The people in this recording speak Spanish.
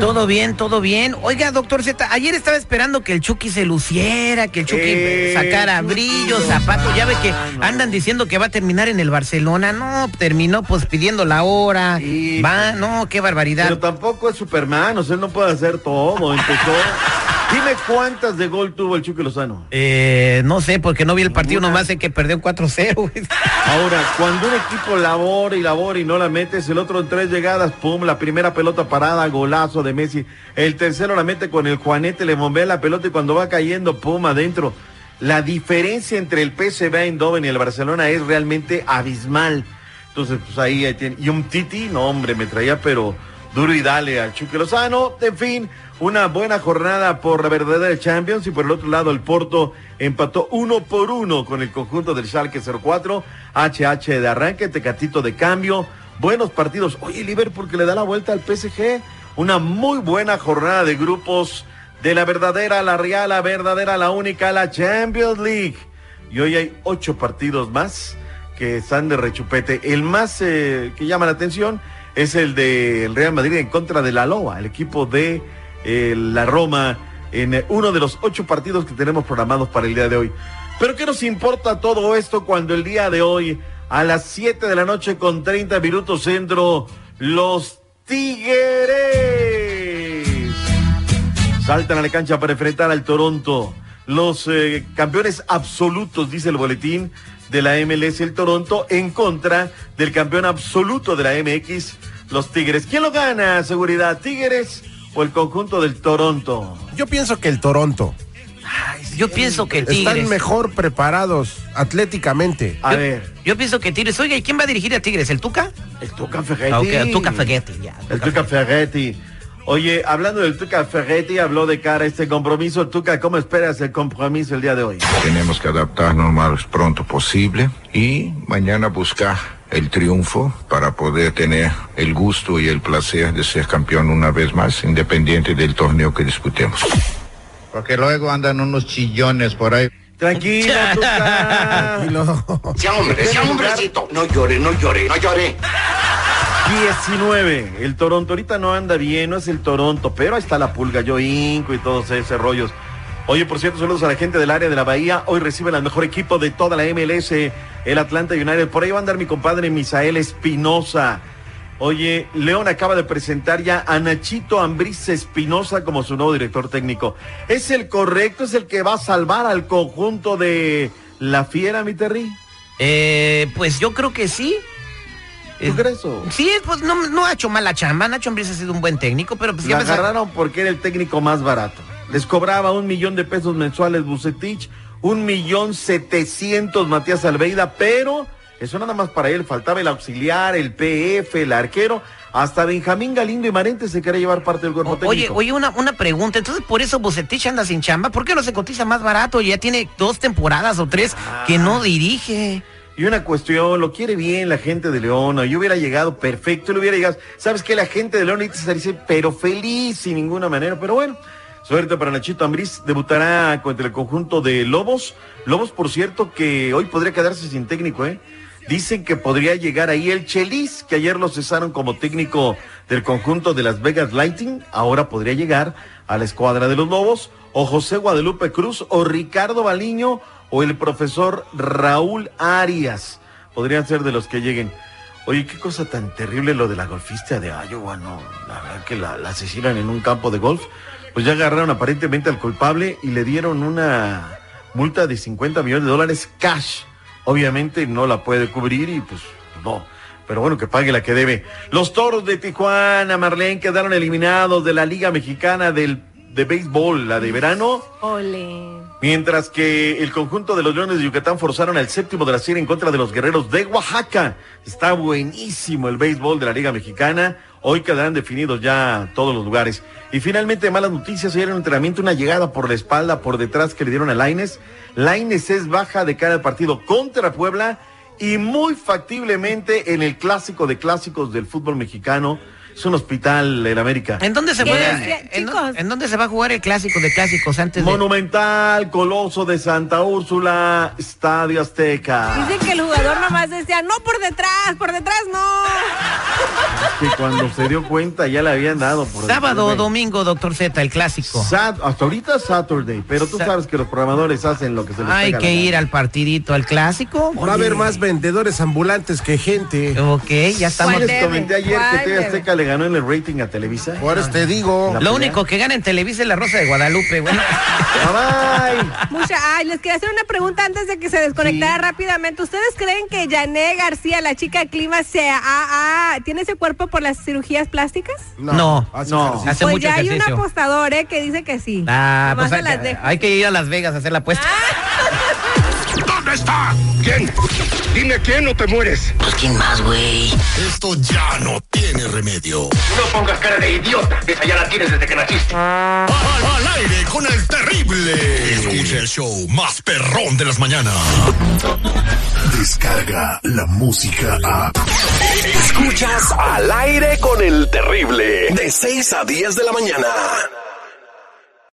Todo bien, todo bien. Oiga, doctor Z, ayer estaba esperando que el Chucky se luciera, que el Chucky Eh, sacara brillos, zapatos. Ya ve que Lozano. andan diciendo que va a terminar en el Barcelona. No, terminó pues pidiendo la hora. Sí, Va, no, qué barbaridad. Pero tampoco es Superman, o sea, él no puede hacer todo. Empezó. Dime cuántas de gol tuvo el Chucky Lozano. Eh, no sé, porque no vi el partido, Ninguna. nomás sé que perdió 4-0. güey. Ahora, cuando un equipo labora y labora y no la metes, el otro en tres llegadas, pum, la primera pelota parada, golazo de Messi. El tercero la mete con el Juanete, le bombea la pelota y cuando va cayendo, pum, adentro. La diferencia entre el PSV Eindhoven y el Barcelona es realmente abismal. Entonces, pues ahí, ahí tiene. Y un Titi, no, hombre, me traía, pero duro y dale al Chucky Lozano. En fin, una buena jornada por la verdadera Champions y por el otro lado el Porto empató uno por uno con el conjunto del Schalke 04, HH de arranque, Tecatito de cambio, buenos partidos. Oye, Liverpool que le da la vuelta al PSG, una muy buena jornada de grupos de la verdadera, la real, la verdadera, la única, la Champions League. Y hoy hay ocho partidos más que están de rechupete. El más eh, que llama la atención es el del Real Madrid en contra de la Loa, el equipo de eh, la Roma, en eh, uno de los ocho partidos que tenemos programados para el día de hoy. Pero ¿qué nos importa todo esto cuando el día de hoy, a las 7 de la noche con 30 minutos centro, los Tigres saltan a la cancha para enfrentar al Toronto? Los eh, campeones absolutos, dice el boletín de la MLS, el Toronto, en contra del campeón absoluto de la MX, los Tigres. ¿Quién lo gana? Seguridad, Tigres o el conjunto del Toronto. Yo pienso que el Toronto. Yo pienso que Tigres. Están mejor preparados atléticamente. A yo, ver, yo pienso que Tigres. Oiga, ¿y quién va a dirigir a Tigres? ¿El Tuca? el Tuca Ferretti. Ah, ok, el Tuca Ferretti, ya. El Tuca Ferretti. Oye, hablando del Tuca Ferretti, habló de cara a este compromiso. Tuca, ¿cómo esperas el compromiso el día de hoy? Tenemos que adaptarnos lo más pronto posible y mañana buscar el triunfo para poder tener el gusto y el placer de ser campeón una vez más, independiente del torneo que disputemos. Porque luego andan unos chillones por ahí. Tranquila, Tuca. Y lo- Sea hombre, sea hombrecito. No llore, no llore, no llore. 19. El Toronto ahorita no anda bien, no es el Toronto, pero ahí está la pulga, yo Inco y todos esos rollos. Oye, por cierto, saludos a la gente del área de la Bahía. Hoy reciben al mejor equipo de toda la MLS, el Atlanta United. Por ahí va a andar mi compadre Misael Espinosa. Oye, León acaba de presentar ya a Nachito Ambriz Espinosa como su nuevo director técnico. ¿Es el correcto? ¿Es el que va a salvar al conjunto de la Fiera, mi Terry? Eh, pues yo creo que sí. ¿Tú crees eso? Sí, pues no, no ha hecho mala chamba. Nacho Ambriz ha sido un buen técnico, pero pues Lo ya me sa- agarraron porque era el técnico más barato. Les cobraba un millón de pesos mensuales Bucetich, un millón setecientos Matías Alveida, pero eso nada más para él. Faltaba el auxiliar, el PF, el arquero. Hasta Benjamín Galindo y Marente se quería llevar parte del cuerpo O- Oye, técnico. oye, una, una pregunta. Entonces, por eso Bucetich anda sin chamba. ¿Por qué no se cotiza más barato? Ya tiene dos temporadas o tres que Ah. no dirige. Y una cuestión, lo quiere bien la gente de León. Yo hubiera llegado perfecto, le hubiera llegado. ¿Sabes qué? La gente de León ahorita dice, pero feliz sin ninguna manera. Pero bueno, suerte para Nachito Ambriz. Debutará contra el conjunto de Lobos. Lobos, por cierto, que hoy podría quedarse sin técnico, ¿eh? Dicen que podría llegar ahí el Chelis, que ayer lo cesaron como técnico del conjunto de Las Vegas Lighting. Ahora podría llegar a la escuadra de los Lobos. O José Guadalupe Cruz, o Ricardo Baliño, o el profesor Raúl Arias. Podrían ser de los que lleguen. Oye, qué cosa tan terrible lo de la golfista de Iowa, no. La verdad que la, asesinan en un campo de golf. Pues ya agarraron aparentemente al culpable y le dieron una multa de 50 millones de dólares cash. Obviamente no la puede cubrir y pues no. Pero bueno, que pague la que debe. Los toros de Tijuana, Marlene, quedaron eliminados de la Liga Mexicana del de béisbol, la de verano. Ole. Mientras que el conjunto de los Leones de Yucatán forzaron al séptimo de la serie en contra de los Guerreros de Oaxaca. Está buenísimo el béisbol de la Liga Mexicana. Hoy quedarán definidos ya todos los lugares. Y finalmente, malas noticias. Ayer en un entrenamiento, una llegada por la espalda, por detrás que le dieron a Laines. Laines es baja de cara al partido contra Puebla y muy factiblemente en el clásico de clásicos del fútbol mexicano. Es un hospital en América. ¿En dónde se ¿Qué juega? decía, ¿En, dó- chicos? en dónde se va a jugar el clásico de clásicos antes de Monumental, Coloso de Santa Úrsula, Estadio Azteca. Dicen que el jugador nomás decía, no por detrás, por detrás no. Que cuando se dio cuenta ya le habían dado por sábado o domingo, doctor Z, el clásico? Sat- hasta ahorita Saturday, pero tú Sa- sabes que los programadores hacen lo que se les Hay pega que ir al partidito, al clásico. Va a haber más vendedores ambulantes que gente. Ok, ya estamos. ¿Cuál Les comenté ayer que ¿Cuál TV? Azteca le ganó en el rating a Televisa. Por eso te digo. Lo único que gana en Televisa es la Rosa de Guadalupe, bueno. Bye, bye. Mucha, ay, les quería hacer una pregunta antes de que se desconectara rápidamente. ¿Ustedes creen que Yané García, la chica clima, se ha- ha- tiene ese cuerpo por las cirugías plásticas? No, hace no. ejercicio. Hace pues mucho ya hay un apostador, ¿eh? Que dice que sí. Ah, pues hay, las hay que ir a Las Vegas a hacer la apuesta. ¿Dónde está? ¿Quién? Dime quién o te mueres. Pues quién más, güey. Esto ya no tiene remedio. No pongas cara de idiota. Esa ya la tienes desde que naciste. Al, al aire con el terrible. Escucha el show más perrón de las mañanas. Descarga la música a. Escuchas al aire con el terrible. De 6 a 10 de la mañana.